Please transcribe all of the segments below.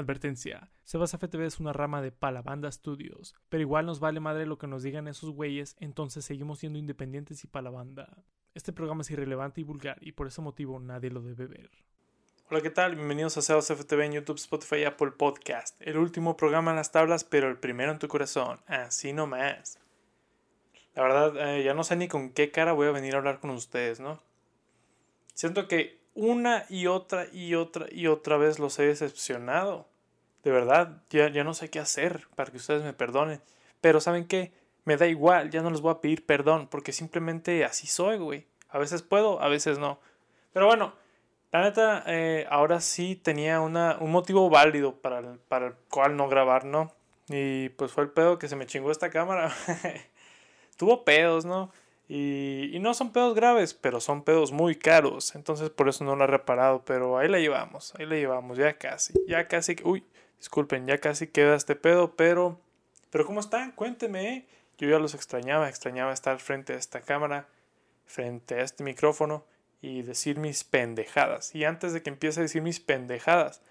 Advertencia. Sebas FTV es una rama de Palabanda Studios, pero igual nos vale madre lo que nos digan esos güeyes, entonces seguimos siendo independientes y Palabanda. Este programa es irrelevante y vulgar y por ese motivo nadie lo debe ver. Hola, ¿qué tal? Bienvenidos a Sebas FTV en YouTube, Spotify y Apple Podcast. El último programa en las tablas, pero el primero en tu corazón. Así nomás. La verdad, eh, ya no sé ni con qué cara voy a venir a hablar con ustedes, ¿no? Siento que una y otra y otra y otra vez los he decepcionado. De verdad, ya, ya no sé qué hacer para que ustedes me perdonen. Pero ¿saben qué? Me da igual, ya no les voy a pedir perdón porque simplemente así soy, güey. A veces puedo, a veces no. Pero bueno, la neta, eh, ahora sí tenía una, un motivo válido para el, para el cual no grabar, ¿no? Y pues fue el pedo que se me chingó esta cámara. Tuvo pedos, ¿no? Y, y, no son pedos graves, pero son pedos muy caros. Entonces por eso no lo he reparado. Pero ahí la llevamos, ahí la llevamos, ya casi. Ya casi. Uy, disculpen, ya casi queda este pedo. Pero, pero ¿cómo están? Cuéntenme. ¿eh? Yo ya los extrañaba, extrañaba estar frente a esta cámara, frente a este micrófono y decir mis pendejadas. Y antes de que empiece a decir mis pendejadas,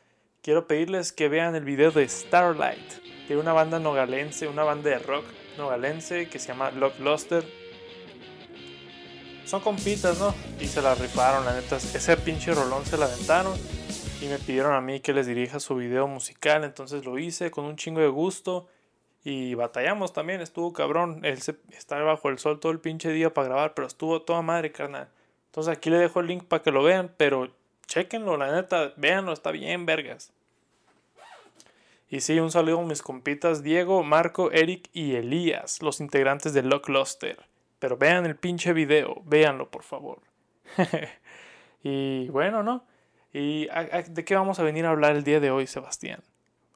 quiero pedirles que vean el video de Starlight, de una banda nogalense, una banda de rock nogalense que se llama Lock Luster son compitas, ¿no? Y se la rifaron, la neta. Ese pinche rolón se la aventaron. Y me pidieron a mí que les dirija su video musical. Entonces lo hice con un chingo de gusto. Y batallamos también, estuvo cabrón. Él se, está bajo el sol todo el pinche día para grabar, pero estuvo toda madre, carnal. Entonces aquí le dejo el link para que lo vean, pero chequenlo, la neta, véanlo, está bien, vergas. Y sí, un saludo a mis compitas Diego, Marco, Eric y Elías, los integrantes de Lock Luster. Pero vean el pinche video, véanlo por favor. y bueno, ¿no? ¿Y de qué vamos a venir a hablar el día de hoy, Sebastián?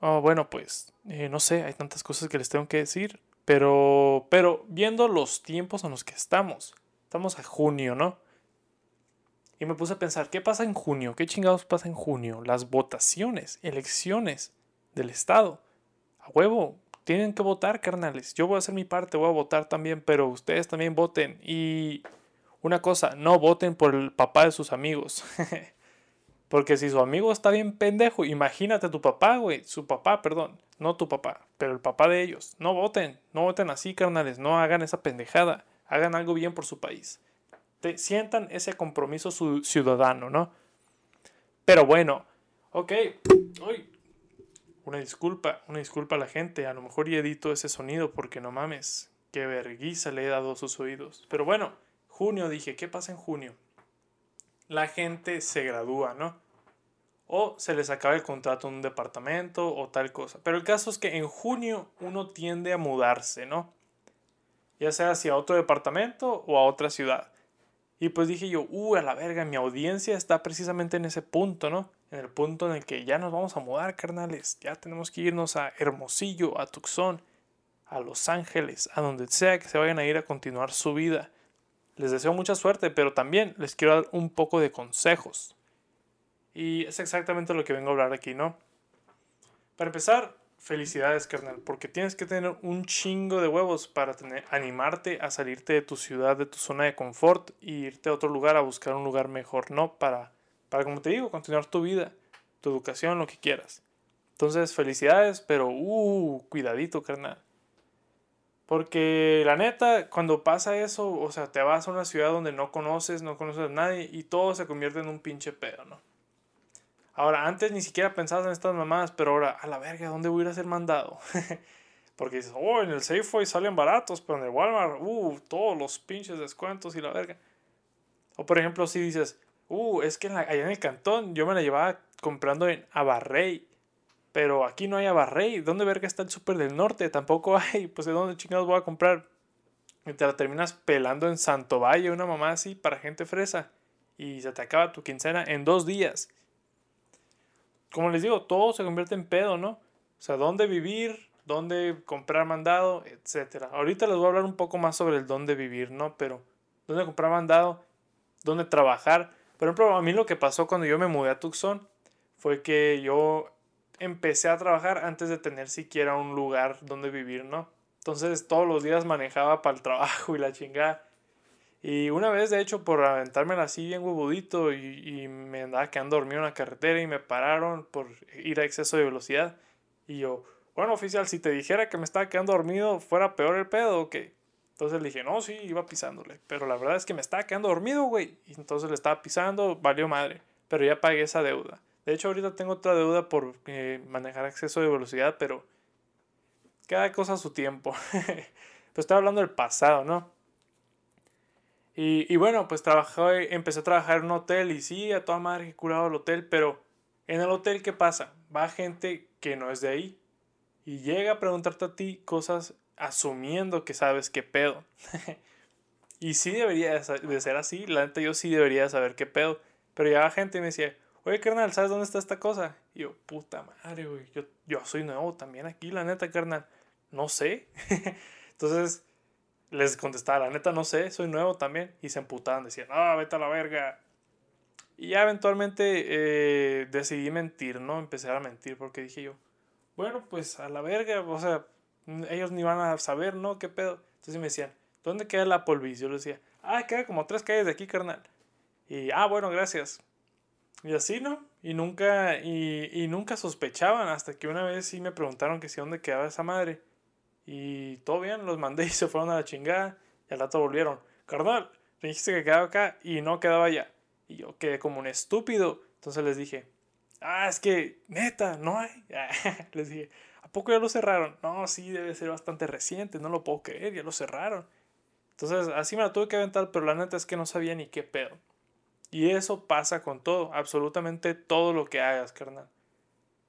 Oh, bueno, pues eh, no sé, hay tantas cosas que les tengo que decir, pero, pero viendo los tiempos en los que estamos, estamos a junio, ¿no? Y me puse a pensar, ¿qué pasa en junio? ¿Qué chingados pasa en junio? Las votaciones, elecciones del Estado. A huevo, tienen que votar, carnales. Yo voy a hacer mi parte, voy a votar también, pero ustedes también voten. Y una cosa, no voten por el papá de sus amigos. Porque si su amigo está bien pendejo, imagínate tu papá, güey. Su papá, perdón. No tu papá, pero el papá de ellos. No voten, no voten así, carnales. No hagan esa pendejada. Hagan algo bien por su país. Te, sientan ese compromiso ciudadano, ¿no? Pero bueno, ok. Uy, una disculpa, una disculpa a la gente. A lo mejor y edito ese sonido porque no mames. Qué vergüenza le he dado a sus oídos. Pero bueno, junio dije, ¿qué pasa en junio? La gente se gradúa, ¿no? O se les acaba el contrato en un departamento o tal cosa. Pero el caso es que en junio uno tiende a mudarse, ¿no? Ya sea hacia otro departamento o a otra ciudad. Y pues dije yo, uh, a la verga, mi audiencia está precisamente en ese punto, ¿no? en el punto en el que ya nos vamos a mudar, carnales. Ya tenemos que irnos a Hermosillo, a Tucson, a Los Ángeles, a donde sea que se vayan a ir a continuar su vida. Les deseo mucha suerte, pero también les quiero dar un poco de consejos. Y es exactamente lo que vengo a hablar aquí, ¿no? Para empezar, felicidades, carnal, porque tienes que tener un chingo de huevos para tener, animarte a salirte de tu ciudad, de tu zona de confort e irte a otro lugar a buscar un lugar mejor, ¿no? Para para, como te digo, continuar tu vida, tu educación, lo que quieras. Entonces, felicidades, pero, uh, cuidadito, carnal. Porque la neta, cuando pasa eso, o sea, te vas a una ciudad donde no conoces, no conoces a nadie y todo se convierte en un pinche pedo, ¿no? Ahora, antes ni siquiera pensabas en estas mamadas, pero ahora, a la verga, ¿dónde voy a ir a ser mandado? Porque dices, oh, en el Safeway salen baratos, pero en el Walmart, uh, todos los pinches descuentos y la verga. O por ejemplo, si dices, Uh, es que allá en el cantón yo me la llevaba comprando en Abarrey. Pero aquí no hay Abarrey. ¿Dónde verga está el súper del norte? Tampoco hay. Pues de dónde chingados voy a comprar. Y te la terminas pelando en Santo Valle, una mamá así para gente fresa. Y se te acaba tu quincena en dos días. Como les digo, todo se convierte en pedo, ¿no? O sea, dónde vivir, dónde comprar mandado, etc. Ahorita les voy a hablar un poco más sobre el dónde vivir, ¿no? Pero dónde comprar mandado, dónde trabajar por ejemplo, a mí lo que pasó cuando yo me mudé a Tucson fue que yo empecé a trabajar antes de tener siquiera un lugar donde vivir, ¿no? Entonces todos los días manejaba para el trabajo y la chingada. Y una vez, de hecho, por aventármela así bien huevudito y, y, me andaba quedando dormido en la carretera y me pararon por ir a exceso de velocidad. Y yo, bueno, oficial, si te dijera que me estaba quedando dormido, ¿fuera peor el pedo o qué? Entonces le dije, no, sí, iba pisándole. Pero la verdad es que me estaba quedando dormido, güey. Y entonces le estaba pisando, valió madre. Pero ya pagué esa deuda. De hecho, ahorita tengo otra deuda por eh, manejar exceso de velocidad, pero cada cosa a su tiempo. pues estaba hablando del pasado, ¿no? Y, bueno, pues trabajé, empecé a trabajar en un hotel y sí, a toda madre que curado el hotel, pero en el hotel, ¿qué pasa? Va gente que no es de ahí y llega a preguntarte a ti cosas asumiendo que sabes qué pedo. y sí debería de ser así, la neta yo sí debería saber qué pedo. Pero llegaba gente y me decía, oye carnal, ¿sabes dónde está esta cosa? Y yo, puta madre, güey, yo, yo soy nuevo también aquí, la neta carnal, no sé. Entonces les contestaba, la neta no sé, soy nuevo también. Y se emputaban, decían, ah, vete a la verga. Y ya eventualmente eh, decidí mentir, ¿no? Empecé a mentir porque dije yo, bueno, pues a la verga, o sea, ellos ni van a saber, ¿no? ¿Qué pedo? Entonces me decían, ¿dónde queda la polvis? Yo les decía, ah, queda como tres calles de aquí, carnal. Y, ah, bueno, gracias. Y así, ¿no? Y nunca, y, y nunca sospechaban hasta que una vez sí me preguntaron que si dónde quedaba esa madre. Y todo bien, los mandé y se fueron a la chingada. Y al rato volvieron. Carnal, me dijiste que quedaba acá y no quedaba allá. Y yo quedé como un estúpido. Entonces les dije, ah, es que, neta, no hay. les dije, ¿a poco ya lo cerraron? No, sí, debe ser bastante reciente, no lo puedo creer, ya lo cerraron. Entonces, así me la tuve que aventar, pero la neta es que no sabía ni qué pedo. Y eso pasa con todo, absolutamente todo lo que hagas, carnal.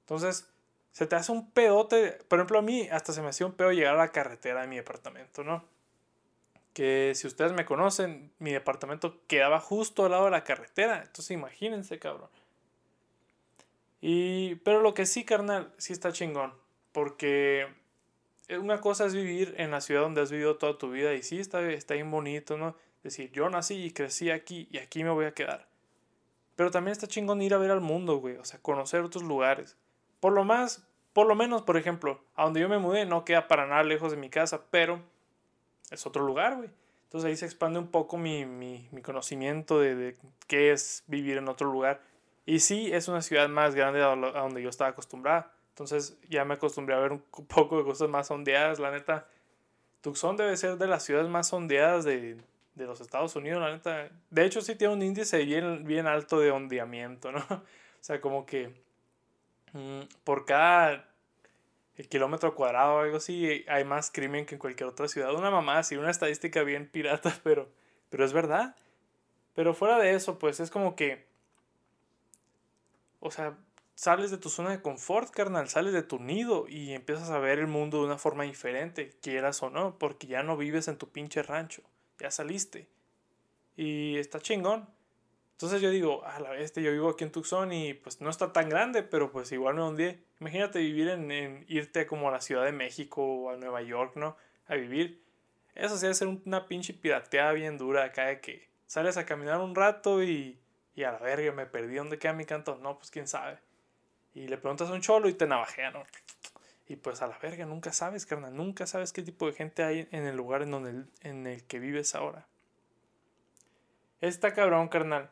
Entonces, se te hace un pedote. Por ejemplo, a mí hasta se me hacía un pedo llegar a la carretera de mi departamento, ¿no? Que si ustedes me conocen, mi departamento quedaba justo al lado de la carretera. Entonces, imagínense, cabrón. Y, pero lo que sí, carnal, sí está chingón. Porque una cosa es vivir en la ciudad donde has vivido toda tu vida y sí está, está bien bonito, ¿no? Decir, yo nací y crecí aquí y aquí me voy a quedar. Pero también está chingón ir a ver al mundo, güey. O sea, conocer otros lugares. Por lo más, por lo menos, por ejemplo, a donde yo me mudé no queda para nada lejos de mi casa, pero es otro lugar, güey. Entonces ahí se expande un poco mi, mi, mi conocimiento de, qué es vivir en otro lugar. Y sí, es una ciudad más grande a donde yo estaba acostumbrada. Entonces ya me acostumbré a ver un poco de cosas más ondeadas, la neta. Tucson debe ser de las ciudades más ondeadas de, de los Estados Unidos, la neta. De hecho, sí tiene un índice bien, bien alto de ondeamiento, ¿no? O sea, como que por cada kilómetro cuadrado o algo así hay más crimen que en cualquier otra ciudad. Una mamá, sí, una estadística bien pirata, pero, pero es verdad. Pero fuera de eso, pues es como que o sea, sales de tu zona de confort, carnal, sales de tu nido y empiezas a ver el mundo de una forma diferente, quieras o no, porque ya no vives en tu pinche rancho, ya saliste. Y está chingón. Entonces yo digo, a la vez, yo vivo aquí en Tucson y pues no está tan grande, pero pues igual me hundí. Imagínate vivir en, irte como a la Ciudad de México o a Nueva York, ¿no? A vivir. Eso sí debe ser una pinche pirateada bien dura acá de que sales a caminar un rato y y a la verga, me perdí. ¿Dónde queda mi canto? No, pues quién sabe. Y le preguntas a un cholo y te navajea, ¿no? Y pues a la verga, nunca sabes, carnal. Nunca sabes qué tipo de gente hay en el lugar en, donde, en el que vives ahora. Está cabrón, carnal.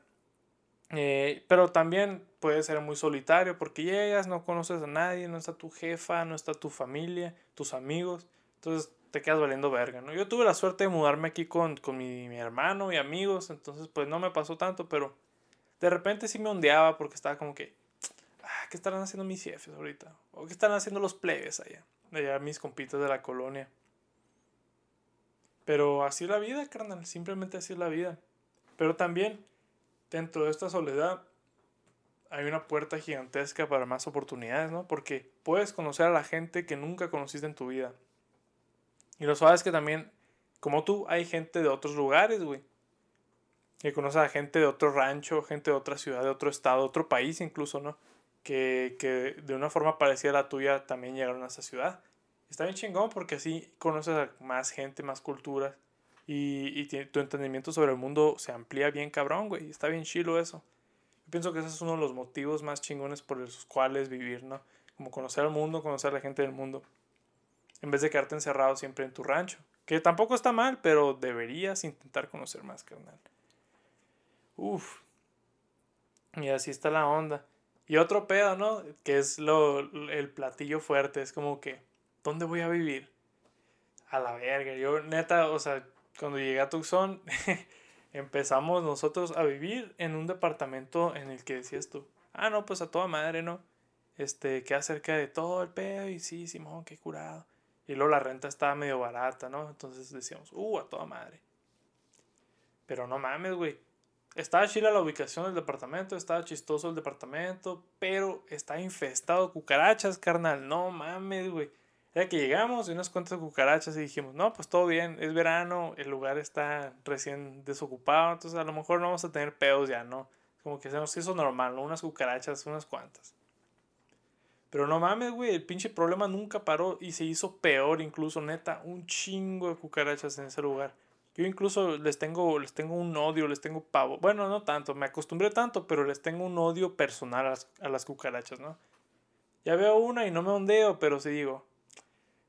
Eh, pero también puede ser muy solitario porque llegas, no conoces a nadie, no está tu jefa, no está tu familia, tus amigos. Entonces te quedas valiendo verga, ¿no? Yo tuve la suerte de mudarme aquí con, con mi, mi hermano y amigos, entonces pues no me pasó tanto, pero de repente sí me ondeaba porque estaba como que, ah, ¿qué estarán haciendo mis jefes ahorita? ¿O qué están haciendo los plebes allá? Allá mis compitas de la colonia. Pero así es la vida, carnal, simplemente así es la vida. Pero también, dentro de esta soledad, hay una puerta gigantesca para más oportunidades, ¿no? Porque puedes conocer a la gente que nunca conociste en tu vida. Y lo sabes que también, como tú, hay gente de otros lugares, güey que conoces a gente de otro rancho, gente de otra ciudad, de otro estado, otro país incluso, ¿no? Que, que de una forma parecida a la tuya también llegaron a esa ciudad. Está bien chingón porque así conoces a más gente, más culturas y, y tu entendimiento sobre el mundo se amplía bien cabrón, güey. Está bien chilo eso. Yo pienso que ese es uno de los motivos más chingones por los cuales vivir, ¿no? Como conocer al mundo, conocer a la gente del mundo. En vez de quedarte encerrado siempre en tu rancho. Que tampoco está mal, pero deberías intentar conocer más, carnal. Uf. Y así está la onda. Y otro pedo, ¿no? Que es lo, el platillo fuerte. Es como que, ¿dónde voy a vivir? A la verga. Yo, neta, o sea, cuando llegué a Tucson, empezamos nosotros a vivir en un departamento en el que decías tú, ah, no, pues a toda madre, ¿no? Este, que acerca de todo el pedo y sí, Simón, qué curado. Y luego la renta estaba medio barata, ¿no? Entonces decíamos, uh, a toda madre. Pero no mames, güey. Estaba chila la ubicación del departamento, estaba chistoso el departamento, pero está infestado de cucarachas, carnal. No mames, güey. Era que llegamos y unas cuantas cucarachas y dijimos, no, pues todo bien, es verano, el lugar está recién desocupado, entonces a lo mejor no vamos a tener pedos ya, ¿no? Como que se nos hizo normal, ¿no? Unas cucarachas, unas cuantas. Pero no mames, güey, el pinche problema nunca paró y se hizo peor incluso, neta, un chingo de cucarachas en ese lugar. Yo incluso les tengo, les tengo un odio, les tengo pavo. Bueno, no tanto, me acostumbré tanto, pero les tengo un odio personal a las, a las cucarachas, ¿no? Ya veo una y no me ondeo, pero sí digo,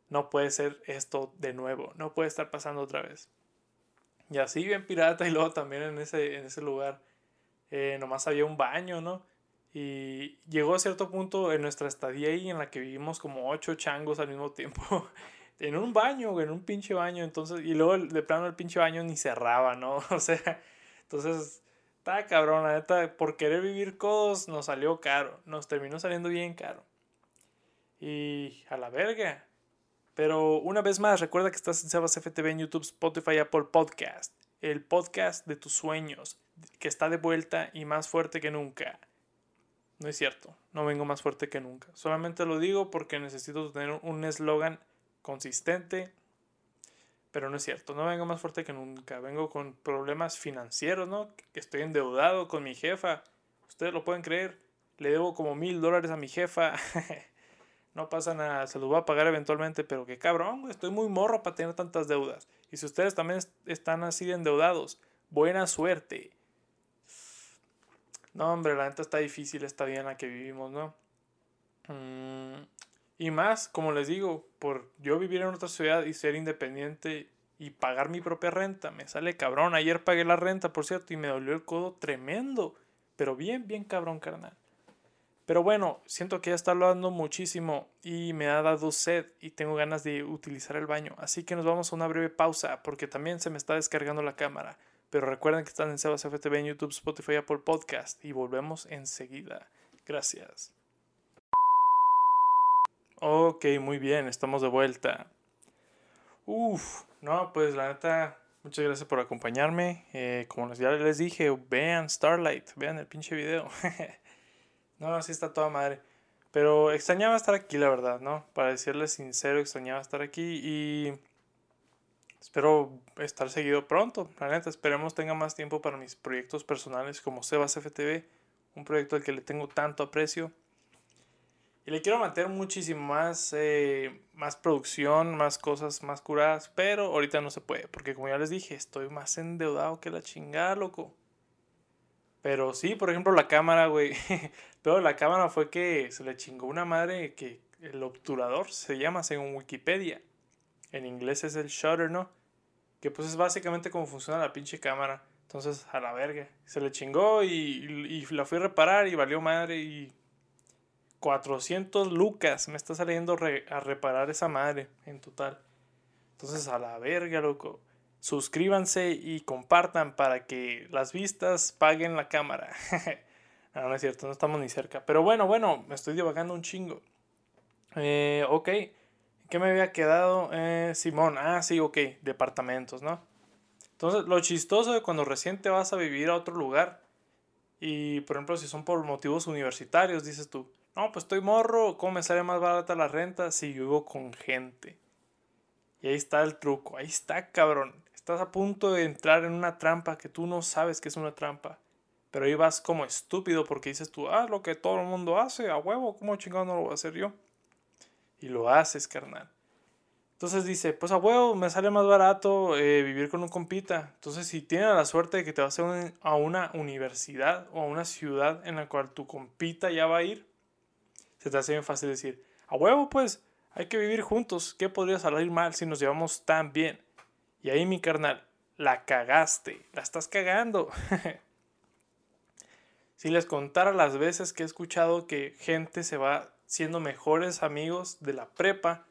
no puede ser esto de nuevo, no puede estar pasando otra vez. Y así bien pirata y luego también en ese, en ese lugar eh, nomás había un baño, ¿no? Y llegó a cierto punto en nuestra estadía ahí en la que vivimos como ocho changos al mismo tiempo. en un baño, en un pinche baño. Entonces, y luego de plano el pinche baño ni cerraba, ¿no? O sea, entonces, está cabrón, la neta, por querer vivir codos nos salió caro. Nos terminó saliendo bien caro. Y a la verga. Pero una vez más, recuerda que estás en Sebas FTV en YouTube, Spotify, Apple Podcast. El podcast de tus sueños, que está de vuelta y más fuerte que nunca. No es cierto, no vengo más fuerte que nunca. Solamente lo digo porque necesito tener un eslogan consistente, pero no es cierto, no vengo más fuerte que nunca, vengo con problemas financieros, ¿no? Estoy endeudado con mi jefa, ustedes lo pueden creer, le debo como mil dólares a mi jefa, no pasa nada, se los voy a pagar eventualmente, pero que cabrón, estoy muy morro para tener tantas deudas. Y si ustedes también están así de endeudados, buena suerte. No, hombre, la neta está difícil esta vida en la que vivimos, ¿no? Mm, y más, como les digo, por yo vivir en otra ciudad y ser independiente y pagar mi propia renta, me sale cabrón. Ayer pagué la renta, por cierto, y me dolió el codo tremendo. Pero bien, bien cabrón, carnal. Pero bueno, siento que ya está hablando muchísimo y me ha dado sed y tengo ganas de utilizar el baño. Así que nos vamos a una breve pausa porque también se me está descargando la cámara. Pero recuerden que están en Sebas FTV en YouTube, Spotify, Apple Podcast y volvemos enseguida. Gracias. Ok, muy bien, estamos de vuelta. Uf, no, pues la neta, muchas gracias por acompañarme. Eh, como ya les dije, vean Starlight, vean el pinche video. no, así está toda madre. Pero extrañaba estar aquí, la verdad, ¿no? Para decirles sincero, extrañaba estar aquí y espero estar seguido pronto. La neta, esperemos tenga más tiempo para mis proyectos personales como Sebas FTV, un proyecto al que le tengo tanto aprecio. Y le quiero mantener muchísimo más, eh, más producción, más cosas más curadas, pero ahorita no se puede, porque como ya les dije, estoy más endeudado que la chingada, loco. Pero sí, por ejemplo, la cámara, güey. Pero la cámara fue que se le chingó una madre que el obturador se llama según Wikipedia. En inglés es el shutter, ¿no? Que pues es básicamente como funciona la pinche cámara. Entonces, a la verga. Se le chingó y, y la fui a reparar y valió madre y 400 lucas me está saliendo a reparar esa madre en total. Entonces, a la verga, loco. Suscríbanse y compartan para que las vistas paguen la cámara. no, no es cierto, no estamos ni cerca. Pero bueno, bueno, me estoy divagando un chingo. Eh, ok. ¿Qué me había quedado? Eh, Simón, ah, sí, ok, departamentos, ¿no? Entonces, lo chistoso de cuando recién te vas a vivir a otro lugar, y por ejemplo, si son por motivos universitarios, dices tú, no, pues estoy morro, ¿cómo me sale más barata la renta si vivo con gente? Y ahí está el truco, ahí está, cabrón. Estás a punto de entrar en una trampa que tú no sabes que es una trampa. Pero ahí vas como estúpido porque dices tú, ah, lo que todo el mundo hace, a huevo, ¿cómo chingado no lo voy a hacer yo? Y lo haces, carnal. Entonces dice, pues a huevo, me sale más barato eh, vivir con un compita. Entonces si tienes la suerte de que te vas a una universidad o a una ciudad en la cual tu compita ya va a ir, se te hace bien fácil decir, a huevo pues, hay que vivir juntos, ¿qué podría salir mal si nos llevamos tan bien? Y ahí mi carnal, la cagaste, la estás cagando. si les contara las veces que he escuchado que gente se va siendo mejores amigos de la prepa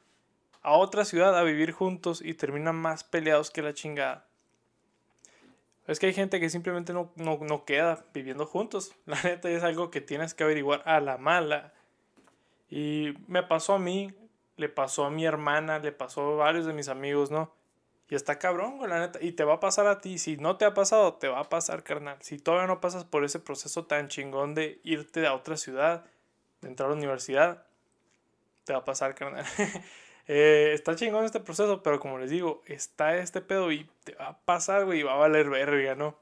a otra ciudad a vivir juntos y terminan más peleados que la chingada. Es que hay gente que simplemente no, no, queda viviendo juntos. La neta es algo que tienes que averiguar a la mala. Y me pasó a mí, le pasó a mi hermana, le pasó a varios de mis amigos, ¿no? Y está cabrón, la neta. Y te va a pasar a ti. Si no te ha pasado, te va a pasar, carnal. Si todavía no pasas por ese proceso tan chingón de irte a otra ciudad, de entrar a la universidad, te va a pasar, carnal. Eh, está chingón este proceso, pero como les digo, está este pedo y te va a pasar, güey, y va a valer verga, ¿no?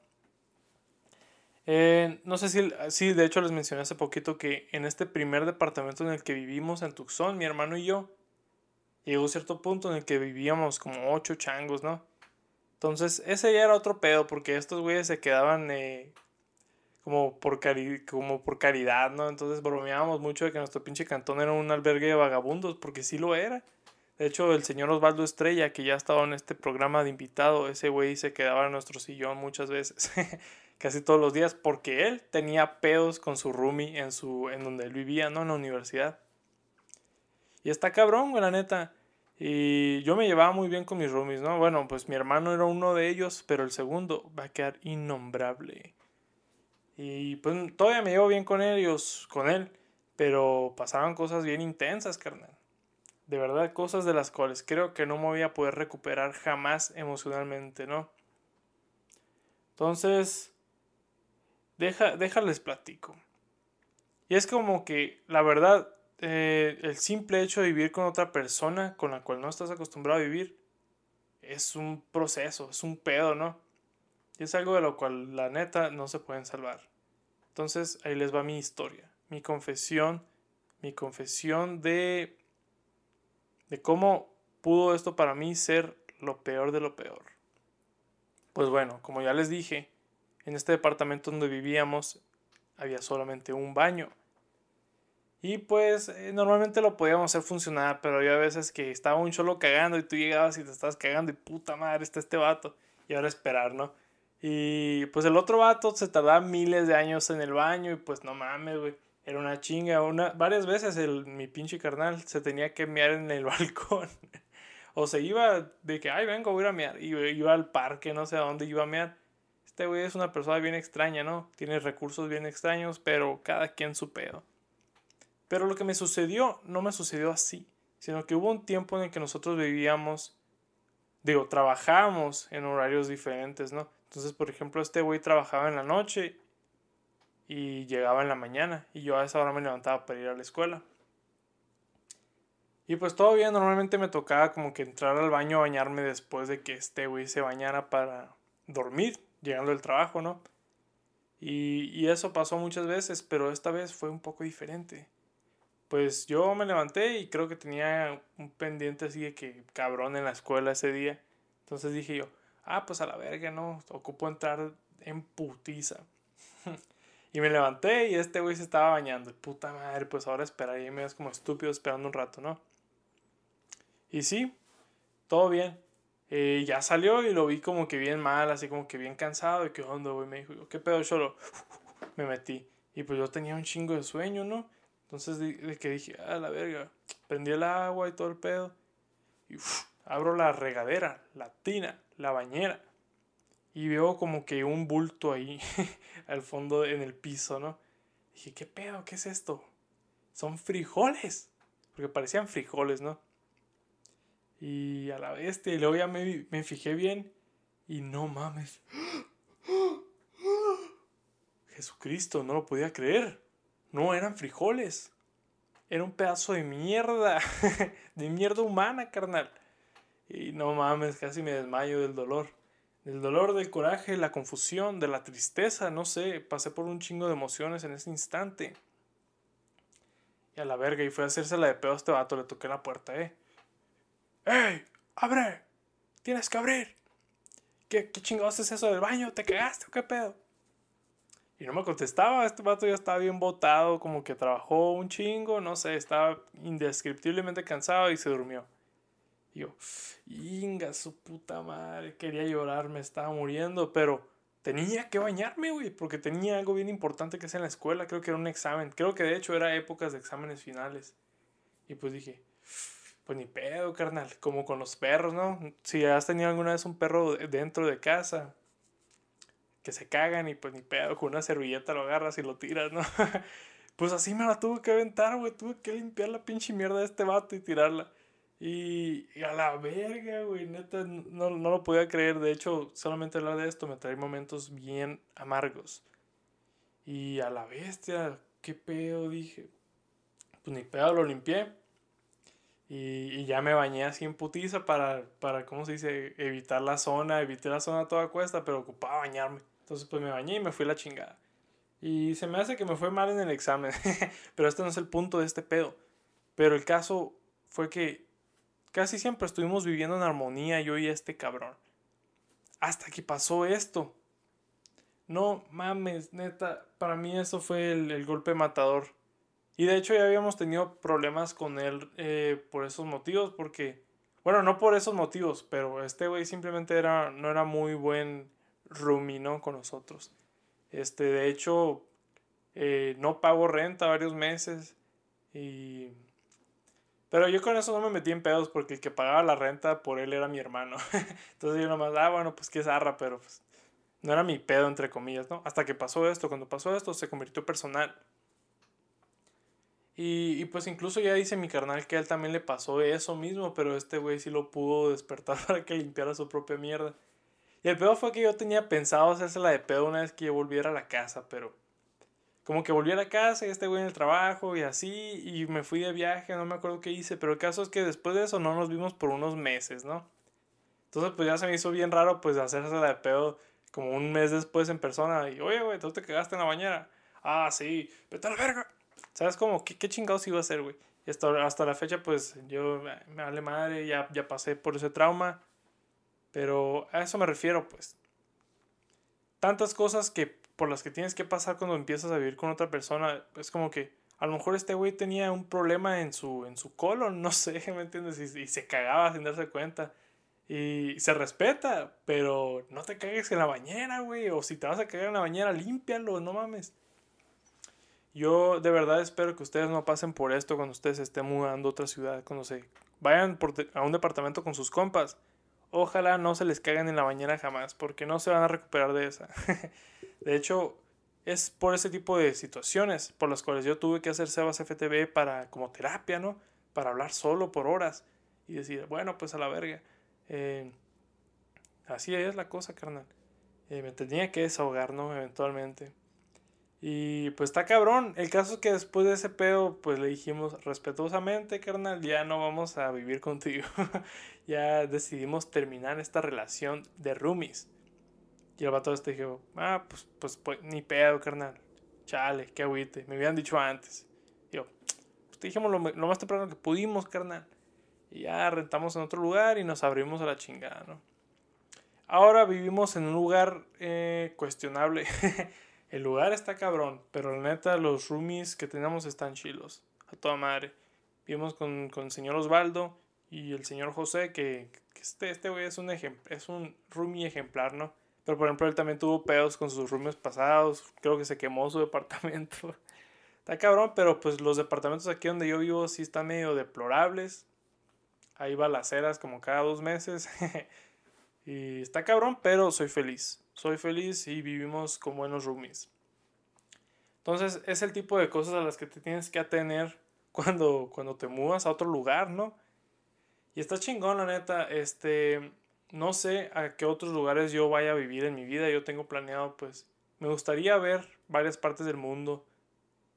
Eh, no sé si, sí, de hecho les mencioné hace poquito que en este primer departamento en el que vivimos en Tucson, mi hermano y yo, llegó cierto punto en el que vivíamos como ocho changos, ¿no? Entonces, ese ya era otro pedo, porque estos güeyes se quedaban eh, como, por como por caridad, ¿no? Entonces bromeábamos mucho de que nuestro pinche cantón era un albergue de vagabundos, porque sí lo era. De hecho, el señor Osvaldo Estrella, que ya estaba en este programa de invitado, ese güey se quedaba en nuestro sillón muchas veces, casi todos los días, porque él tenía pedos con su roomie en, su, en donde él vivía, ¿no? En la universidad. Y está cabrón, la neta. Y yo me llevaba muy bien con mis roomies, ¿no? Bueno, pues mi hermano era uno de ellos, pero el segundo va a quedar innombrable. Y pues todavía me llevo bien con ellos, con él, pero pasaban cosas bien intensas, carnal de verdad cosas de las cuales creo que no me voy a poder recuperar jamás emocionalmente, ¿no? Entonces, deja, déjales platico. Y es como que, la verdad, eh, el simple hecho de vivir con otra persona con la cual no estás acostumbrado a vivir, es un proceso, es un pedo, ¿no? Y es algo de lo cual, la neta, no se pueden salvar. Entonces, ahí les va mi historia, mi confesión, mi confesión de de cómo pudo esto para mí ser lo peor de lo peor. Pues bueno, como ya les dije, en este departamento donde vivíamos había solamente un baño. Y pues eh, normalmente lo podíamos hacer funcionar, pero había veces que estaba un cholo cagando y tú llegabas y te estabas cagando y puta madre está este vato. Y ahora esperar, ¿no? Y pues el otro vato se tardaba miles de años en el baño y pues no mames, güey. Era una chinga. Una, varias veces mi pinche carnal se tenía que mear en el balcón. o se iba de que, ay, vengo, voy a mear. Y iba al parque, no sé a dónde iba a mear. Este güey es una persona bien extraña, ¿no? Tiene recursos bien extraños, pero cada quien su pedo. Pero lo que me sucedió no me sucedió así, sino que hubo un tiempo en el que nosotros vivíamos, digo, trabajábamos en horarios diferentes, ¿no? Entonces, por ejemplo, este güey trabajaba en la noche y llegaba en la mañana y yo a esa hora me levantaba para ir a la escuela. Y pues bien, normalmente me tocaba como que entrar al baño a bañarme después de que este güey se bañara para dormir, llegando del trabajo, ¿no? Y, y eso pasó muchas veces, pero esta vez fue un poco diferente. Pues yo me levanté y creo que tenía un pendiente así de que cabrón en la escuela ese día. Entonces dije yo, ah, pues a la verga, no, ocupo entrar en putiza. Y me levanté y este güey se estaba bañando. Puta madre, pues ahora esperar. Y me ves como estúpido esperando un rato, ¿no? Y sí, todo bien. Eh, ya salió y lo vi como que bien mal, así como que bien cansado. Y qué onda, güey. Me dijo, ¿qué pedo, cholo? me metí. Y pues yo tenía un chingo de sueño, ¿no? Entonces de, que dije, ah, la verga. Prendí el agua y todo el pedo. Y abro la regadera, la tina, la bañera y veo como que un bulto ahí al fondo en el piso, ¿no? dije, ¿qué pedo? ¿Qué es esto? Son frijoles. Porque parecían frijoles, ¿no? Y a la bestia, y luego ya me, me fijé bien y no mames. Jesucristo, no lo podía creer. No eran frijoles. Era un pedazo de mierda. de mierda humana, carnal. Y no mames, casi me desmayo del dolor. Del dolor, del coraje, la confusión, de la tristeza, no sé, pasé por un chingo de emociones en ese instante. Y a la verga, y fue a hacerse la de pedo a este vato, le toqué la puerta, eh. ¡Ey! ¡Abre! ¡Tienes que abrir! ¿Qué, qué chingados es eso del baño? ¿Te cagaste o qué pedo? Y no me contestaba, este vato ya estaba bien botado, como que trabajó un chingo, no sé, estaba indescriptiblemente cansado y se durmió. Y yo, inga su puta madre, quería llorar, me estaba muriendo, pero tenía que bañarme, güey, porque tenía algo bien importante que hacer en la escuela, creo que era un examen, creo que de hecho era épocas de exámenes finales. Y pues dije, pues ni pedo, carnal, como con los perros, ¿no? Si has tenido alguna vez un perro dentro de casa, que se cagan y pues ni pedo, con una servilleta lo agarras y lo tiras, ¿no? pues así me la tuve que aventar, güey, tuve que limpiar la pinche mierda de este vato y tirarla. Y, a la verga, güey, neta, no, no, lo podía creer. De hecho, solamente hablar de esto me trae momentos bien amargos. Y a la bestia, qué pedo, dije. Pues ni pedo, lo limpié. Y, y, ya me bañé así en putiza para, para, ¿cómo se dice? Evitar la zona, evité la zona a toda cuesta, pero ocupaba bañarme. Entonces pues me bañé y me fui la chingada. Y se me hace que me fue mal en el examen. pero este no es el punto de este pedo. Pero el caso fue que Casi siempre estuvimos viviendo en armonía yo y este cabrón. Hasta que pasó esto. No mames, neta, para mí eso fue el, golpe matador. Y de hecho ya habíamos tenido problemas con él eh, por esos motivos, porque, bueno, no por esos motivos, pero este güey simplemente era, no era muy buen roomie, ¿no? Con nosotros. Este, de hecho, eh, no pago renta varios meses y pero yo con eso no me metí en pedos porque el que pagaba la renta por él era mi hermano. Entonces yo nomás, ah, bueno, pues qué zarra, pero pues no era mi pedo, entre comillas, ¿no? Hasta que pasó esto, cuando pasó esto se convirtió personal. Y, y pues incluso ya dice mi carnal que a él también le pasó eso mismo, pero este güey sí lo pudo despertar para que limpiara su propia mierda. Y el pedo fue que yo tenía pensado hacerse la de pedo una vez que yo volviera a la casa, pero como que volví a la casa y este güey en el trabajo y así, y me fui de viaje, no me acuerdo qué hice, pero el caso es que después de eso no nos vimos por unos meses, ¿no? Entonces pues ya se me hizo bien raro pues hacerse la de pedo como un mes después en persona y, oye, güey, ¿tú te quedaste en la bañera? Ah, sí, vete a la verga. ¿Sabes cómo? ¿Qué, qué chingados iba a hacer, güey? Hasta, hasta la fecha pues yo me vale madre, ya, ya pasé por ese trauma, pero a eso me refiero pues. Tantas cosas que por las que tienes que pasar cuando empiezas a vivir con otra persona. Es como que a lo mejor este güey tenía un problema en su, en su colon, no sé, ¿me entiendes? Y, se cagaba sin darse cuenta. Y se respeta, pero no te cagues en la bañera, güey. O si te vas a cagar en la bañera, límpialo, no mames. Yo de verdad espero que ustedes no pasen por esto cuando ustedes estén mudando a otra ciudad, cuando se vayan a un departamento con sus compas. Ojalá no se les caguen en la bañera jamás, porque no se van a recuperar de esa. De hecho, es por ese tipo de situaciones por las cuales yo tuve que hacer Sebas FTV para, como terapia, ¿no? Para hablar solo por horas y decir, bueno, pues a la verga. Eh, así es la cosa, carnal. Eh, me tenía que desahogar, ¿no? Eventualmente. Y pues está cabrón. El caso es que después de ese pedo, pues le dijimos respetuosamente, carnal, ya no vamos a vivir contigo. ya decidimos terminar esta relación de roomies. Y el vato este dijo, ah, pues, pues, pues, ni pedo, carnal. Chale, qué agüite. Me habían dicho antes. Y yo, pues te dijimos lo, más temprano que pudimos, carnal. Y ya rentamos en otro lugar y nos abrimos a la chingada, ¿no? Ahora vivimos en un lugar eh, cuestionable. el lugar está cabrón, pero la neta, los roomies que tenemos están chilos. A toda madre. Vivimos con, con el señor Osvaldo y el señor José, que, este, este güey es un, es un roomie ejemplar, ¿no? Pero por ejemplo, él también tuvo pedos con sus roomies pasados. Creo que se quemó su departamento. Está cabrón, pero pues los departamentos aquí donde yo vivo sí están medio deplorables. Hay balaceras como cada dos meses. y está cabrón, pero soy feliz. Soy feliz y vivimos con buenos roomies. Entonces es el tipo de cosas a las que te tienes que atener cuando, cuando te mudas a otro lugar, ¿no? Y está chingón, la neta. Este, no sé a qué otros lugares yo vaya a vivir en mi vida. Yo tengo planeado, pues, me gustaría ver varias partes del mundo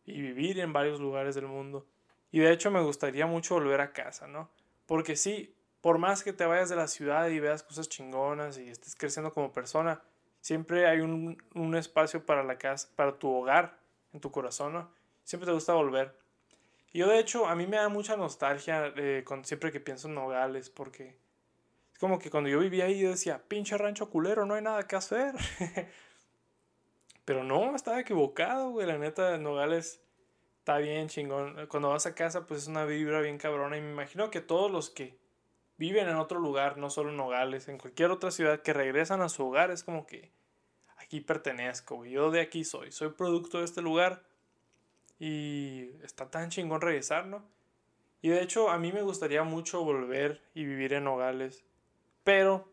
y vivir en varios lugares del mundo. Y de hecho me gustaría mucho volver a casa, ¿no? Porque sí, por más que te vayas de la ciudad y veas cosas chingonas y estés creciendo como persona, siempre hay un, un espacio para la casa, para tu hogar, en tu corazón, ¿no? Siempre te gusta volver. Y yo de hecho, a mí me da mucha nostalgia eh, siempre que pienso en Nogales, porque es como que cuando yo vivía ahí yo decía, pinche rancho culero, no hay nada que hacer. Pero no, estaba equivocado, güey. La neta, Nogales está bien chingón. Cuando vas a casa, pues es una vibra bien cabrona. Y me imagino que todos los que viven en otro lugar, no solo en Nogales, en cualquier otra ciudad que regresan a su hogar, es como que aquí pertenezco. Yo de aquí soy, soy producto de este lugar y está tan chingón regresar, ¿no? Y de hecho, a mí me gustaría mucho volver y vivir en Nogales, pero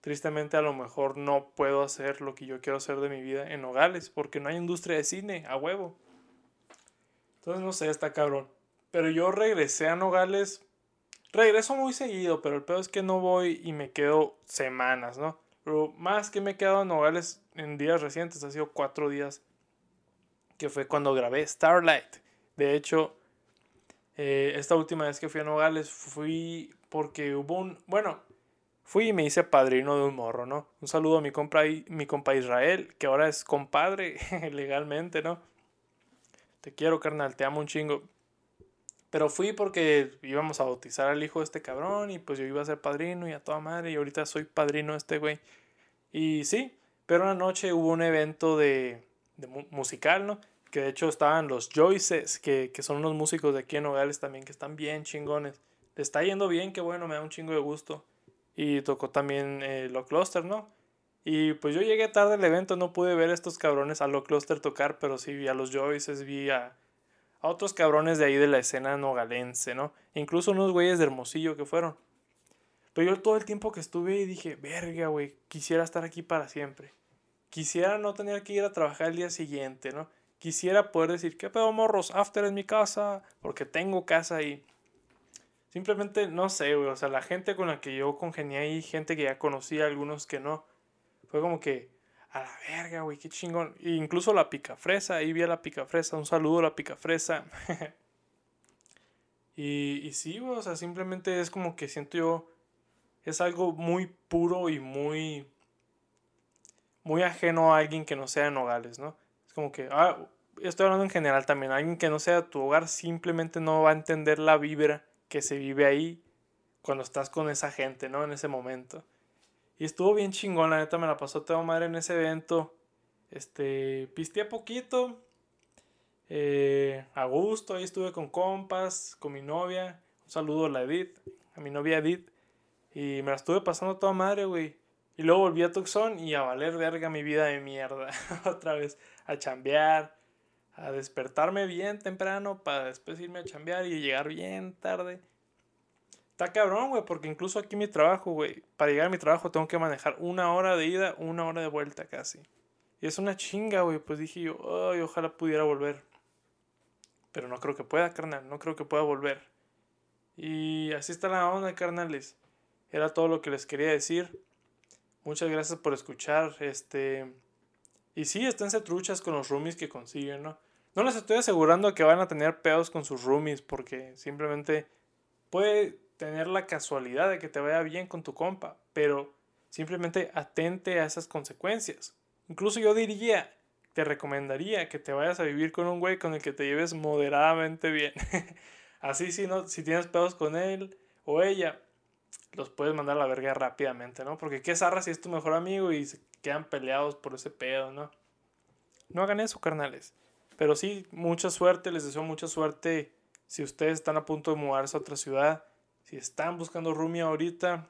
tristemente a lo mejor no puedo hacer lo que yo quiero hacer de mi vida en Nogales, porque no hay industria de cine, a huevo. Entonces, no sé, está cabrón. Pero yo regresé a Nogales Regreso muy seguido, pero el peor es que no voy y me quedo semanas, ¿no? Pero más que me he quedado en Nogales en días recientes, ha sido cuatro días, que fue cuando grabé Starlight. De hecho, eh, esta última vez que fui a Nogales fui porque hubo un... Bueno, fui y me hice padrino de un morro, ¿no? Un saludo a mi compa, mi compa Israel, que ahora es compadre legalmente, ¿no? Te quiero, carnal, te amo un chingo. Pero fui porque íbamos a bautizar al hijo de este cabrón y pues yo iba a ser padrino y a toda madre y ahorita soy padrino de este güey. Y sí, pero una noche hubo un evento de, de musical, ¿no? Que de hecho estaban los Joyces, que, que, son unos músicos de aquí en Nogales también, que están bien chingones. Le está yendo bien, qué bueno, me da un chingo de gusto. Y tocó también eh, Lo Cluster, ¿no? Y pues yo llegué tarde al evento, no pude ver estos cabrones a Lo Cluster tocar, pero sí vi a los Joyces, vi a a otros cabrones de ahí de la escena nogalense, ¿no? Incluso unos güeyes de Hermosillo que fueron. Pero yo todo el tiempo que estuve y dije, verga, güey, quisiera estar aquí para siempre. Quisiera no tener que ir a trabajar el día siguiente, ¿no? Quisiera poder decir, ¿qué pedo, morros? After es mi casa, porque tengo casa ahí. Simplemente, no sé, güey, o sea, la gente con la que yo congenié ahí, gente que ya conocía, algunos que no, fue como que, a la verga, güey, qué chingón. Incluso la picafresa, ahí vi a la picafresa, un saludo a la picafresa. y, y sí, güey, o sea, simplemente es como que siento yo, es algo muy puro y muy, muy ajeno a alguien que no sea en Nogales, ¿no? Es como que, ah, estoy hablando en general también, alguien que no sea tu hogar simplemente no va a entender la vibra que se vive ahí cuando estás con esa gente, ¿no? En ese momento. Y estuvo bien chingón, la neta me la pasó toda madre en ese evento. Este, pisteé poquito. Eh, a gusto, ahí estuve con compas, con mi novia. Un saludo a la Edith, a mi novia Edith. Y me la estuve pasando toda madre, güey. Y luego volví a Tucson y a valer verga mi vida de mierda. Otra vez a chambear, a despertarme bien temprano para después irme a chambear y llegar bien tarde. Está cabrón, güey, porque incluso aquí mi trabajo, güey, para llegar a mi trabajo tengo que manejar una hora de ida, una hora de vuelta casi. Y es una chinga, güey, pues dije yo, ay, ojalá pudiera volver. Pero no creo que pueda, carnal, no creo que pueda volver. Y así está la onda, carnales. Era todo lo que les quería decir. Muchas gracias por escuchar. Este. Y sí, esténse truchas con los roomies que consiguen, ¿no? No les estoy asegurando que van a tener pedos con sus roomies, porque simplemente puede tener la casualidad de que te vaya bien con tu compa, pero simplemente atente a esas consecuencias. Incluso yo diría, te recomendaría que te vayas a vivir con un güey con el que te lleves moderadamente bien. Así si no, si tienes pedos con él o ella, los puedes mandar a la verga rápidamente, ¿no? Porque qué zarra si es tu mejor amigo y se quedan peleados por ese pedo, ¿no? No hagan eso, carnales. Pero sí, mucha suerte, les deseo mucha suerte si ustedes están a punto de mudarse a otra ciudad si están buscando roomie ahorita,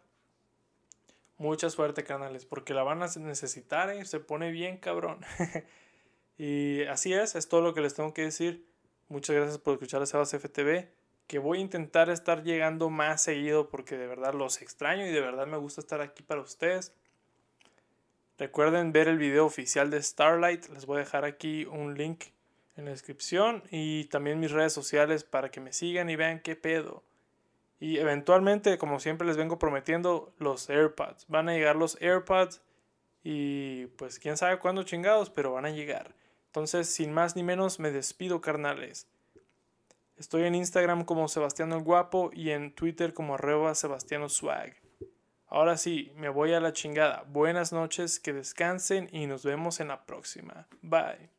mucha suerte, canales, porque la van a necesitar, ¿eh? se pone bien cabrón. y así es, es todo lo que les tengo que decir. Muchas gracias por escuchar a Sebas FTV, que voy a intentar estar llegando más seguido porque de verdad los extraño y de verdad me gusta estar aquí para ustedes. Recuerden ver el video oficial de Starlight, les voy a dejar aquí un link en la descripción y también mis redes sociales para que me sigan y vean qué pedo. Y eventualmente, como siempre les vengo prometiendo, los AirPods. Van a llegar los AirPods y pues quién sabe cuándo chingados, pero van a llegar. Entonces, sin más ni menos, me despido, carnales. Estoy en Instagram como Sebastiano el Guapo y en Twitter como arroba Sebastiano Swag. Ahora sí, me voy a la chingada. Buenas noches, que descansen y nos vemos en la próxima. Bye.